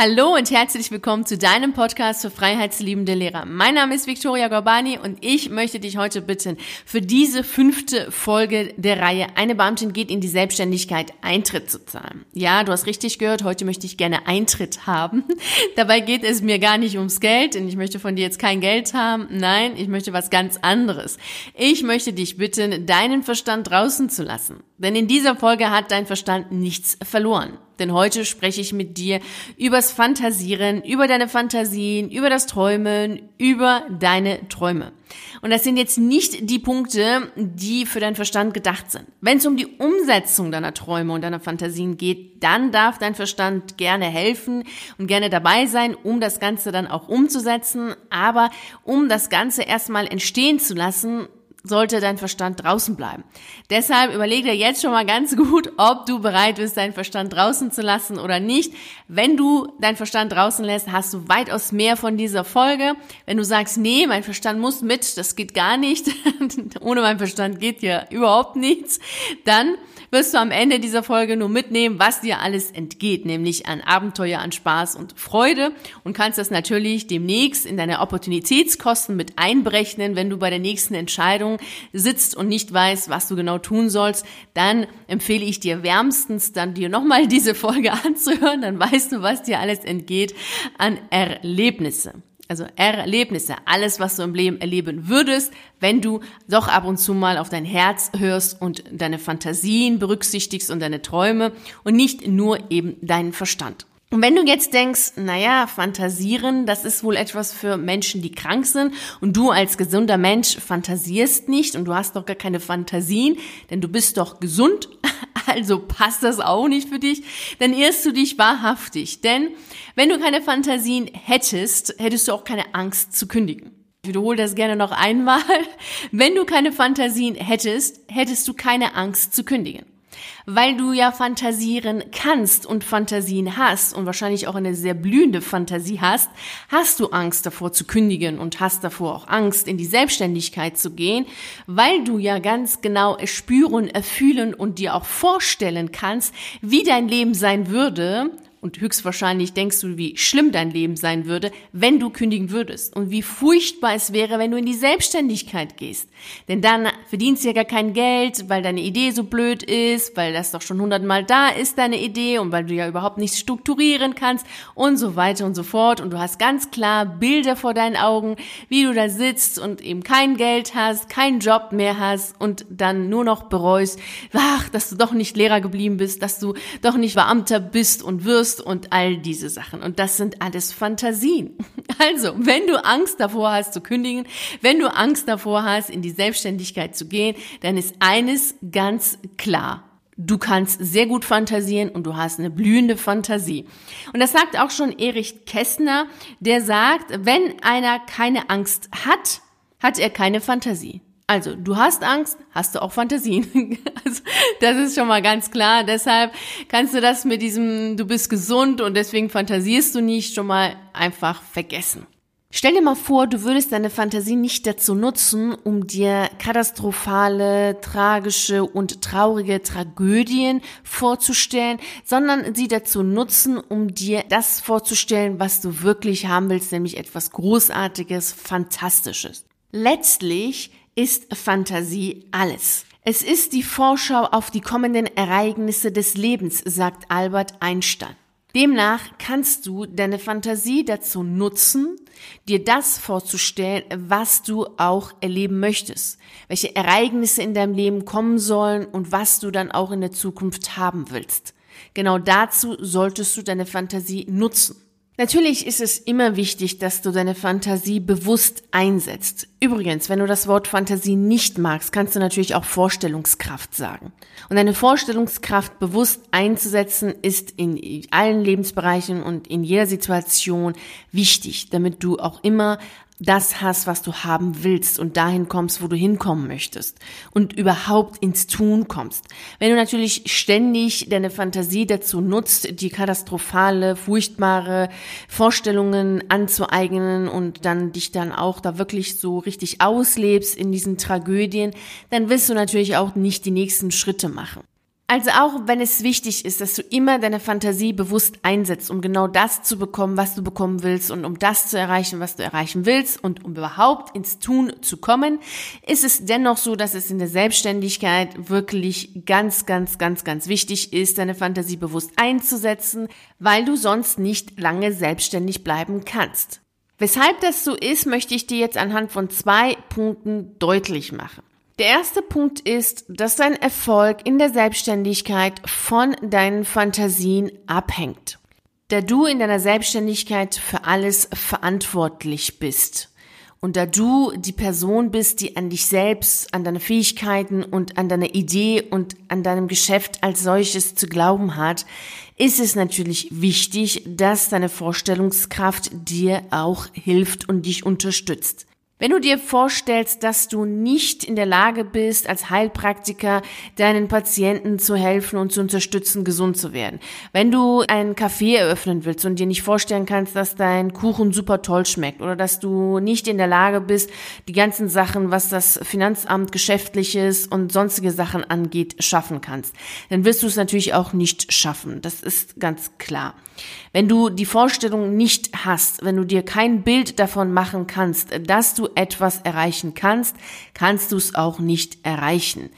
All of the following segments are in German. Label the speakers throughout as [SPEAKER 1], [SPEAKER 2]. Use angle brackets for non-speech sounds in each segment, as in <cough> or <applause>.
[SPEAKER 1] Hallo und herzlich willkommen zu deinem Podcast für freiheitsliebende Lehrer. Mein Name ist Victoria Gorbani und ich möchte dich heute bitten, für diese fünfte Folge der Reihe Eine Beamtin geht in die Selbstständigkeit Eintritt zu zahlen. Ja, du hast richtig gehört, heute möchte ich gerne Eintritt haben. <laughs> Dabei geht es mir gar nicht ums Geld und ich möchte von dir jetzt kein Geld haben. Nein, ich möchte was ganz anderes. Ich möchte dich bitten, deinen Verstand draußen zu lassen. Denn in dieser Folge hat dein Verstand nichts verloren. Denn heute spreche ich mit dir übers Fantasieren, über deine Fantasien, über das Träumen, über deine Träume. Und das sind jetzt nicht die Punkte, die für deinen Verstand gedacht sind. Wenn es um die Umsetzung deiner Träume und deiner Fantasien geht, dann darf dein Verstand gerne helfen und gerne dabei sein, um das Ganze dann auch umzusetzen. Aber um das Ganze erstmal entstehen zu lassen, sollte dein Verstand draußen bleiben. Deshalb überleg dir jetzt schon mal ganz gut, ob du bereit bist, deinen Verstand draußen zu lassen oder nicht. Wenn du deinen Verstand draußen lässt, hast du weitaus mehr von dieser Folge. Wenn du sagst, nee, mein Verstand muss mit, das geht gar nicht, <laughs> ohne meinen Verstand geht ja überhaupt nichts, dann wirst du am Ende dieser Folge nur mitnehmen, was dir alles entgeht, nämlich an Abenteuer, an Spaß und Freude und kannst das natürlich demnächst in deine Opportunitätskosten mit einberechnen, wenn du bei der nächsten Entscheidung sitzt und nicht weißt, was du genau tun sollst, dann empfehle ich dir wärmstens dann dir nochmal <laughs> diese Folge anzuhören, dann weißt du, was dir alles entgeht an Erlebnisse. Also Erlebnisse, alles, was du im Leben erleben würdest, wenn du doch ab und zu mal auf dein Herz hörst und deine Fantasien berücksichtigst und deine Träume und nicht nur eben deinen Verstand. Und wenn du jetzt denkst, naja, fantasieren, das ist wohl etwas für Menschen, die krank sind und du als gesunder Mensch fantasierst nicht und du hast doch gar keine Fantasien, denn du bist doch gesund, <laughs> also passt das auch nicht für dich, dann irrst du dich wahrhaftig. Denn wenn du keine Fantasien hättest, hättest du auch keine Angst zu kündigen. Ich wiederhole das gerne noch einmal. <laughs> Wenn du keine Fantasien hättest, hättest du keine Angst zu kündigen weil du ja fantasieren kannst und Fantasien hast und wahrscheinlich auch eine sehr blühende Fantasie hast, hast du Angst davor zu kündigen und hast davor auch Angst in die Selbstständigkeit zu gehen, weil du ja ganz genau spüren, erfühlen und dir auch vorstellen kannst, wie dein Leben sein würde, und höchstwahrscheinlich denkst du, wie schlimm dein Leben sein würde, wenn du kündigen würdest und wie furchtbar es wäre, wenn du in die Selbstständigkeit gehst. Denn dann verdienst du ja gar kein Geld, weil deine Idee so blöd ist, weil das doch schon hundertmal da ist, deine Idee und weil du ja überhaupt nichts strukturieren kannst und so weiter und so fort. Und du hast ganz klar Bilder vor deinen Augen, wie du da sitzt und eben kein Geld hast, keinen Job mehr hast und dann nur noch bereust, ach, dass du doch nicht Lehrer geblieben bist, dass du doch nicht Beamter bist und wirst wirst und all diese Sachen. Und das sind alles Fantasien. <laughs> Also, wenn du Angst davor hast zu kündigen, wenn du Angst davor hast, in die Selbstständigkeit zu gehen, dann ist eines ganz klar. Du kannst sehr gut fantasieren und du hast eine blühende Fantasie. Und das sagt auch schon Erich Kästner, der sagt, wenn einer keine Angst hat, hat er keine Fantasie. Also, du hast Angst, hast du auch Fantasien. <laughs> Also, das ist schon mal ganz klar. Deshalb kannst du das mit diesem, du bist gesund und deswegen fantasierst du nicht, schon mal einfach vergessen. Stell dir mal vor, du würdest deine Fantasie nicht dazu nutzen, um dir katastrophale, tragische und traurige Tragödien vorzustellen, sondern sie dazu nutzen, um dir das vorzustellen, was du wirklich haben willst, nämlich etwas Großartiges, Fantastisches. Letztlich ist Fantasie alles. Es ist die Vorschau auf die kommenden Ereignisse des Lebens, sagt Albert Einstein. Demnach kannst du deine Fantasie dazu nutzen, dir das vorzustellen, was du auch erleben möchtest, welche Ereignisse in deinem Leben kommen sollen und was du dann auch in der Zukunft haben willst. Genau dazu solltest du deine Fantasie nutzen. Natürlich ist es immer wichtig, dass du deine Fantasie bewusst einsetzt. Übrigens, wenn du das Wort Fantasie nicht magst, kannst du natürlich auch Vorstellungskraft sagen. Und deine Vorstellungskraft bewusst einzusetzen, ist in allen Lebensbereichen und in jeder Situation wichtig, damit du auch immer das hast, was du haben willst und dahin kommst, wo du hinkommen möchtest und überhaupt ins Tun kommst. Wenn du natürlich ständig deine Fantasie dazu nutzt, die katastrophale, furchtbare Vorstellungen anzueignen und dann dich dann auch da wirklich so richtig auslebst in diesen Tragödien, dann wirst du natürlich auch nicht die nächsten Schritte machen. Also auch wenn es wichtig ist, dass du immer deine Fantasie bewusst einsetzt, um genau das zu bekommen, was du bekommen willst und um das zu erreichen, was du erreichen willst und um überhaupt ins Tun zu kommen, ist es dennoch so, dass es in der Selbstständigkeit wirklich ganz, ganz, ganz, ganz wichtig ist, deine Fantasie bewusst einzusetzen, weil du sonst nicht lange selbstständig bleiben kannst. Weshalb das so ist, möchte ich dir jetzt anhand von zwei Punkten deutlich machen. Der erste Punkt ist, dass dein Erfolg in der Selbstständigkeit von deinen Fantasien abhängt. Da du in deiner Selbstständigkeit für alles verantwortlich bist und da du die Person bist, die an dich selbst, an deine Fähigkeiten und an deine Idee und an deinem Geschäft als solches zu glauben hat, ist es natürlich wichtig, dass deine Vorstellungskraft dir auch hilft und dich unterstützt. Wenn du dir vorstellst, dass du nicht in der Lage bist, als Heilpraktiker deinen Patienten zu helfen und zu unterstützen, gesund zu werden, wenn du einen Café eröffnen willst und dir nicht vorstellen kannst, dass dein Kuchen super toll schmeckt oder dass du nicht in der Lage bist, die ganzen Sachen, was das Finanzamt, Geschäftliches und sonstige Sachen angeht, schaffen kannst, dann wirst du es natürlich auch nicht schaffen. Das ist ganz klar. Wenn du die Vorstellung nicht hast, wenn du dir kein Bild davon machen kannst, dass du etwas erreichen kannst, kannst du es auch nicht erreichen.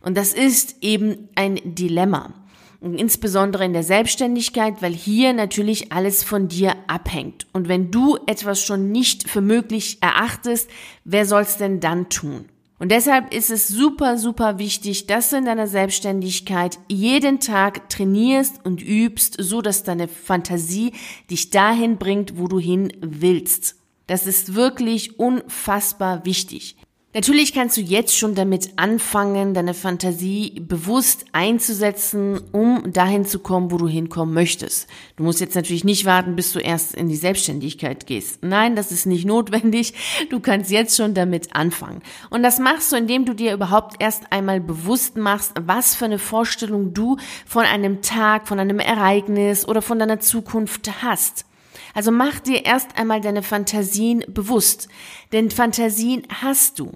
[SPEAKER 1] Und das ist eben ein Dilemma. Insbesondere in der Selbstständigkeit, weil hier natürlich alles von dir abhängt. Und wenn du etwas schon nicht für möglich erachtest, wer soll's denn dann tun? Und deshalb ist es super, super wichtig, dass du in deiner Selbstständigkeit jeden Tag trainierst und übst, so dass deine Fantasie dich dahin bringt, wo du hin willst. Das ist wirklich unfassbar wichtig. Natürlich kannst du jetzt schon damit anfangen, deine Fantasie bewusst einzusetzen, um dahin zu kommen, wo du hinkommen möchtest. Du musst jetzt natürlich nicht warten, bis du erst in die Selbstständigkeit gehst. Nein, das ist nicht <laughs> notwendig. Du kannst jetzt schon damit anfangen. Und das machst du, indem du dir überhaupt erst einmal bewusst machst, was für eine Vorstellung du von einem Tag, von einem Ereignis oder von deiner Zukunft hast. Also mach dir erst einmal deine Fantasien bewusst, denn Fantasien hast du.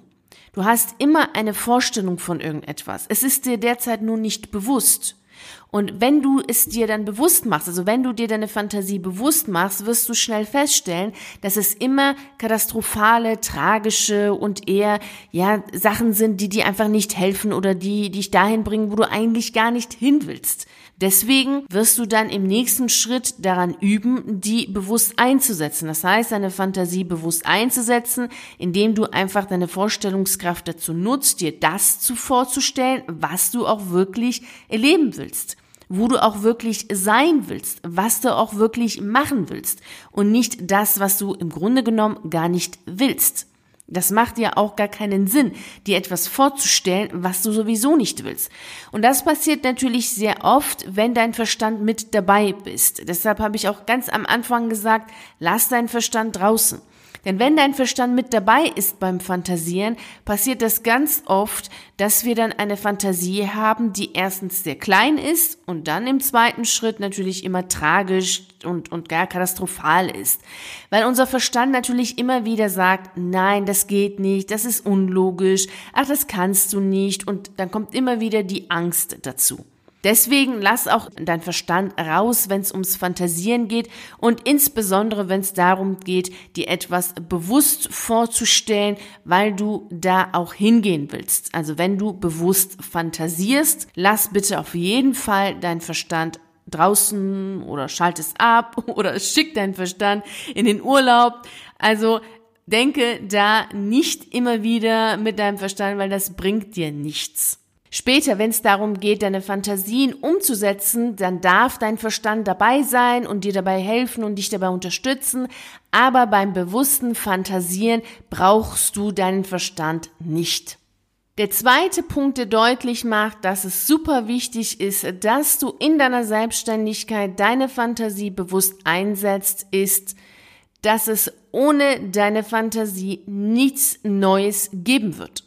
[SPEAKER 1] Du hast immer eine Vorstellung von irgendetwas. Es ist dir derzeit nur nicht bewusst. Und wenn du es dir dann bewusst machst, also wenn du dir deine Fantasie bewusst machst, wirst du schnell feststellen, dass es immer katastrophale, tragische und eher, ja, Sachen sind, die dir einfach nicht helfen oder die dich dahin bringen, wo du eigentlich gar nicht hin willst. Deswegen wirst du dann im nächsten Schritt daran üben, die bewusst einzusetzen. Das heißt, deine Fantasie bewusst einzusetzen, indem du einfach deine Vorstellungskraft dazu nutzt, dir das zu vorzustellen, was du auch wirklich erleben willst wo du auch wirklich sein willst, was du auch wirklich machen willst und nicht das, was du im Grunde genommen gar nicht willst. Das macht ja auch gar keinen Sinn, dir etwas vorzustellen, was du sowieso nicht willst. Und das passiert natürlich sehr oft, wenn dein Verstand mit dabei bist. Deshalb habe ich auch ganz am Anfang gesagt, lass deinen Verstand draußen. Denn wenn dein Verstand mit dabei ist beim Fantasieren, passiert das ganz oft, dass wir dann eine Fantasie haben, die erstens sehr klein ist und dann im zweiten Schritt natürlich immer tragisch und, und gar katastrophal ist. Weil unser Verstand natürlich immer wieder sagt, nein, das geht nicht, das ist unlogisch, ach, das kannst du nicht und dann kommt immer wieder die Angst dazu. Deswegen lass auch dein Verstand raus, wenn es ums Fantasieren geht und insbesondere, wenn es darum geht, dir etwas bewusst vorzustellen, weil du da auch hingehen willst. Also wenn du bewusst fantasierst, lass bitte auf jeden Fall dein Verstand draußen oder schalt es ab <laughs> oder schick deinen Verstand in den Urlaub. Also denke da nicht immer wieder mit deinem Verstand, weil das bringt dir nichts. Später, wenn es darum geht, deine Fantasien umzusetzen, dann darf dein Verstand dabei sein und dir dabei helfen und dich dabei unterstützen. Aber beim bewussten Fantasieren brauchst du deinen Verstand nicht. Der zweite Punkt, der deutlich macht, dass es super wichtig ist, dass du in deiner Selbstständigkeit deine Fantasie bewusst einsetzt, ist, dass es ohne deine Fantasie nichts Neues geben wird.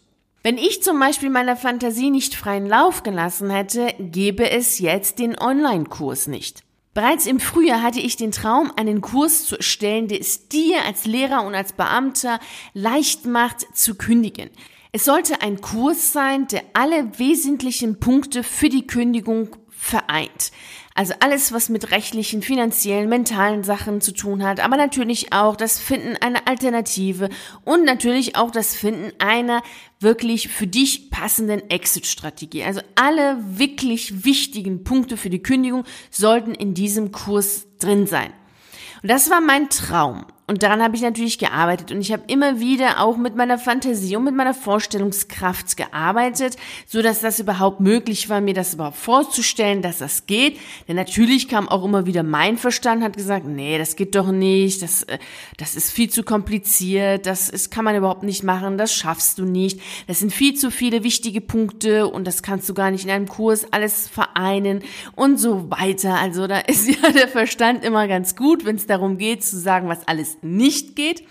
[SPEAKER 1] Wenn ich zum Beispiel meiner Fantasie nicht freien Lauf gelassen hätte, gäbe es jetzt den Online-Kurs nicht. Bereits im Frühjahr hatte ich den Traum, einen Kurs zu erstellen, der es dir als Lehrer und als Beamter leicht macht zu kündigen. Es sollte ein Kurs sein, der alle wesentlichen Punkte für die Kündigung vereint. Also alles, was mit rechtlichen, finanziellen, mentalen Sachen zu tun hat, aber natürlich auch das Finden einer Alternative und natürlich auch das Finden einer wirklich für dich passenden Exit-Strategie. Also alle wirklich wichtigen Punkte für die Kündigung sollten in diesem Kurs drin sein. Und das war mein Traum. Und daran habe ich natürlich gearbeitet und ich habe immer wieder auch mit meiner Fantasie und mit meiner Vorstellungskraft gearbeitet, so dass das überhaupt möglich war, mir das überhaupt vorzustellen, dass das geht. Denn natürlich kam auch immer wieder mein Verstand, hat gesagt, nee, das geht doch nicht, das, äh, das ist viel zu kompliziert, das ist, kann man überhaupt nicht machen, das schaffst du nicht. Das sind viel zu viele wichtige Punkte und das kannst du gar nicht in einem Kurs alles vereinen und so weiter. Also da ist <laughs> ja der Verstand immer ganz gut, wenn es darum geht zu sagen, was alles nicht geht.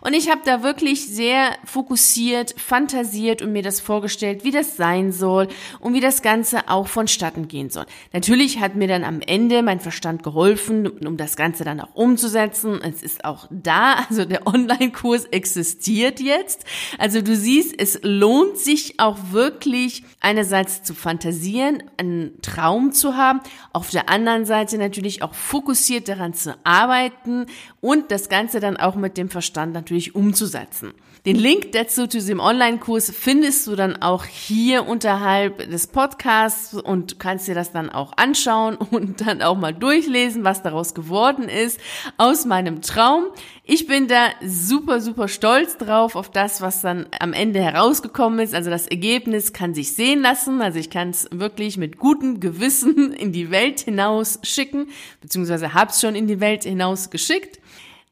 [SPEAKER 1] Und ich habe da wirklich sehr fokussiert, fantasiert und mir das vorgestellt, wie das sein soll und wie das Ganze auch vonstatten gehen soll. Natürlich hat mir dann am Ende mein Verstand geholfen, um das Ganze dann auch umzusetzen. Es ist auch da, also der Online-Kurs existiert jetzt. Also du siehst, es lohnt sich auch wirklich einerseits zu fantasieren, einen Traum zu haben, auf der anderen Seite natürlich auch fokussiert daran zu arbeiten und das Ganze dann auch mit dem Verstand natürlich umzusetzen. Den Link dazu zu diesem Online-Kurs findest du dann auch hier unterhalb des Podcasts und kannst dir das dann auch anschauen <laughs> und dann auch mal durchlesen, was daraus geworden ist aus meinem Traum. Ich bin da super, super stolz drauf auf das, was dann am Ende herausgekommen ist. Also das Ergebnis kann sich sehen lassen. Also ich kann es wirklich mit gutem Gewissen <laughs> in die Welt hinaus schicken, beziehungsweise habe es schon in die Welt hinaus geschickt.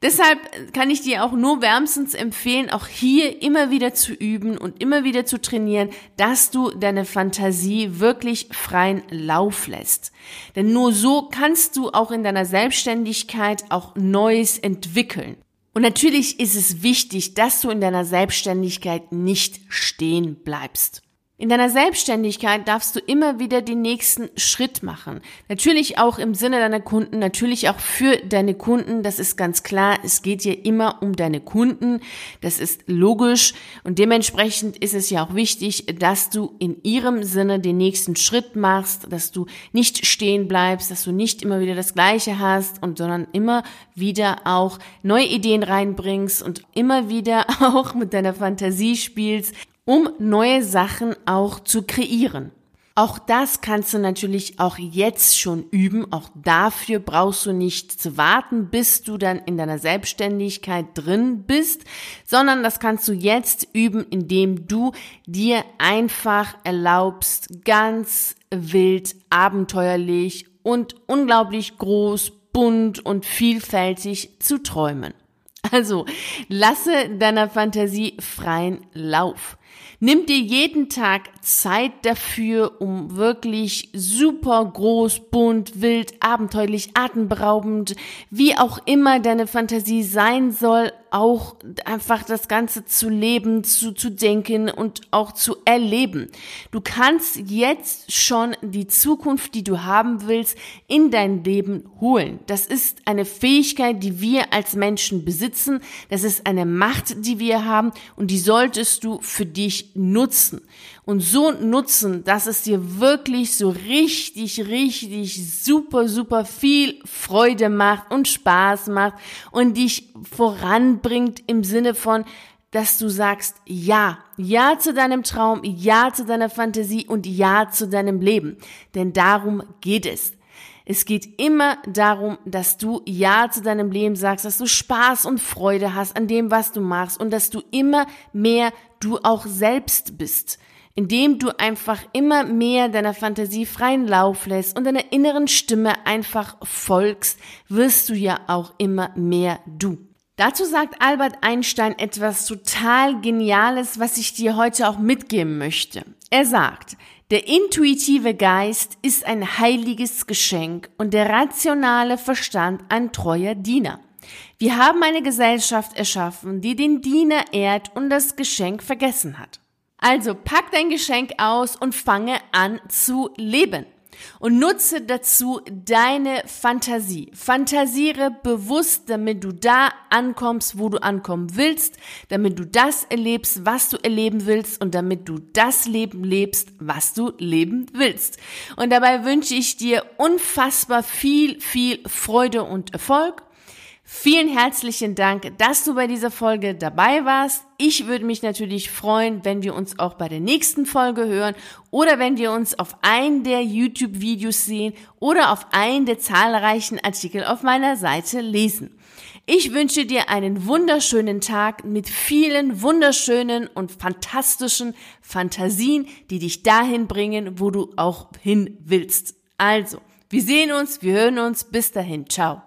[SPEAKER 1] Deshalb kann ich dir auch nur wärmstens empfehlen, auch hier immer wieder zu üben und immer wieder zu trainieren, dass du deine Fantasie wirklich freien Lauf lässt. Denn nur so kannst du auch in deiner Selbstständigkeit auch Neues entwickeln. Und natürlich ist es wichtig, dass du in deiner Selbstständigkeit nicht stehen bleibst. In deiner Selbstständigkeit darfst du immer wieder den nächsten Schritt machen. Natürlich auch im Sinne deiner Kunden, natürlich auch für deine Kunden. Das ist ganz klar. Es geht hier immer um deine Kunden. Das ist logisch. Und dementsprechend ist es ja auch wichtig, dass du in ihrem Sinne den nächsten Schritt machst, dass du nicht stehen bleibst, dass du nicht immer wieder das Gleiche hast und sondern immer wieder auch neue Ideen reinbringst und immer wieder <laughs> auch mit deiner Fantasie spielst um neue Sachen auch zu kreieren. Auch das kannst du natürlich auch jetzt schon üben. Auch dafür brauchst du nicht zu warten, bis du dann in deiner Selbstständigkeit drin bist, sondern das kannst du jetzt üben, indem du dir einfach erlaubst, ganz wild, abenteuerlich und unglaublich groß, bunt und vielfältig zu träumen. <laughs> Also lasse deiner Fantasie freien Lauf. Nimm dir jeden Tag Zeit dafür, um wirklich super groß, bunt, wild, abenteuerlich, atemberaubend, wie auch immer deine Fantasie sein soll, auch einfach das Ganze zu leben, zu, zu denken und auch zu erleben. Du kannst jetzt schon die Zukunft, die du haben willst, in dein Leben holen. Das ist eine Fähigkeit, die wir als Menschen besitzen. Das ist eine Macht, die wir haben und die solltest du für dich nutzen und so nutzen, dass es dir wirklich so richtig, richtig super, super viel Freude macht und Spaß macht und dich voranbringt im Sinne von, dass du sagst Ja, Ja zu deinem Traum, Ja zu deiner Fantasie und Ja zu deinem Leben. Denn darum geht es. Es geht immer darum, dass du Ja zu deinem Leben sagst, dass du Spaß und Freude hast an dem, was du machst und dass du immer mehr du auch selbst bist indem du einfach immer mehr deiner Fantasie freien Lauf lässt und deiner inneren Stimme einfach folgst, wirst du ja auch immer mehr du. Dazu sagt Albert Einstein etwas total Geniales, was ich dir heute auch mitgeben möchte. Er sagt, der intuitive Geist ist ein heiliges Geschenk und der rationale Verstand ein treuer Diener. Wir haben eine Gesellschaft erschaffen, die den Diener ehrt und das Geschenk vergessen hat. Also pack dein Geschenk aus und fange an zu leben. Und nutze dazu deine Fantasie. Fantasiere bewusst, damit du da ankommst, wo du ankommen willst, damit du das erlebst, was du erleben willst und damit du das Leben lebst, was du leben willst. Und dabei wünsche ich dir unfassbar viel, viel Freude und Erfolg. Vielen herzlichen Dank, dass du bei dieser Folge dabei warst. Ich würde mich natürlich freuen, wenn wir uns auch bei der nächsten Folge hören oder wenn wir uns auf einen der YouTube-Videos sehen oder auf einen der zahlreichen Artikel auf meiner Seite lesen. Ich wünsche dir einen wunderschönen Tag mit vielen wunderschönen und fantastischen Fantasien, die dich dahin bringen, wo du auch hin willst. Also, wir sehen uns, wir hören uns. Bis dahin. Ciao.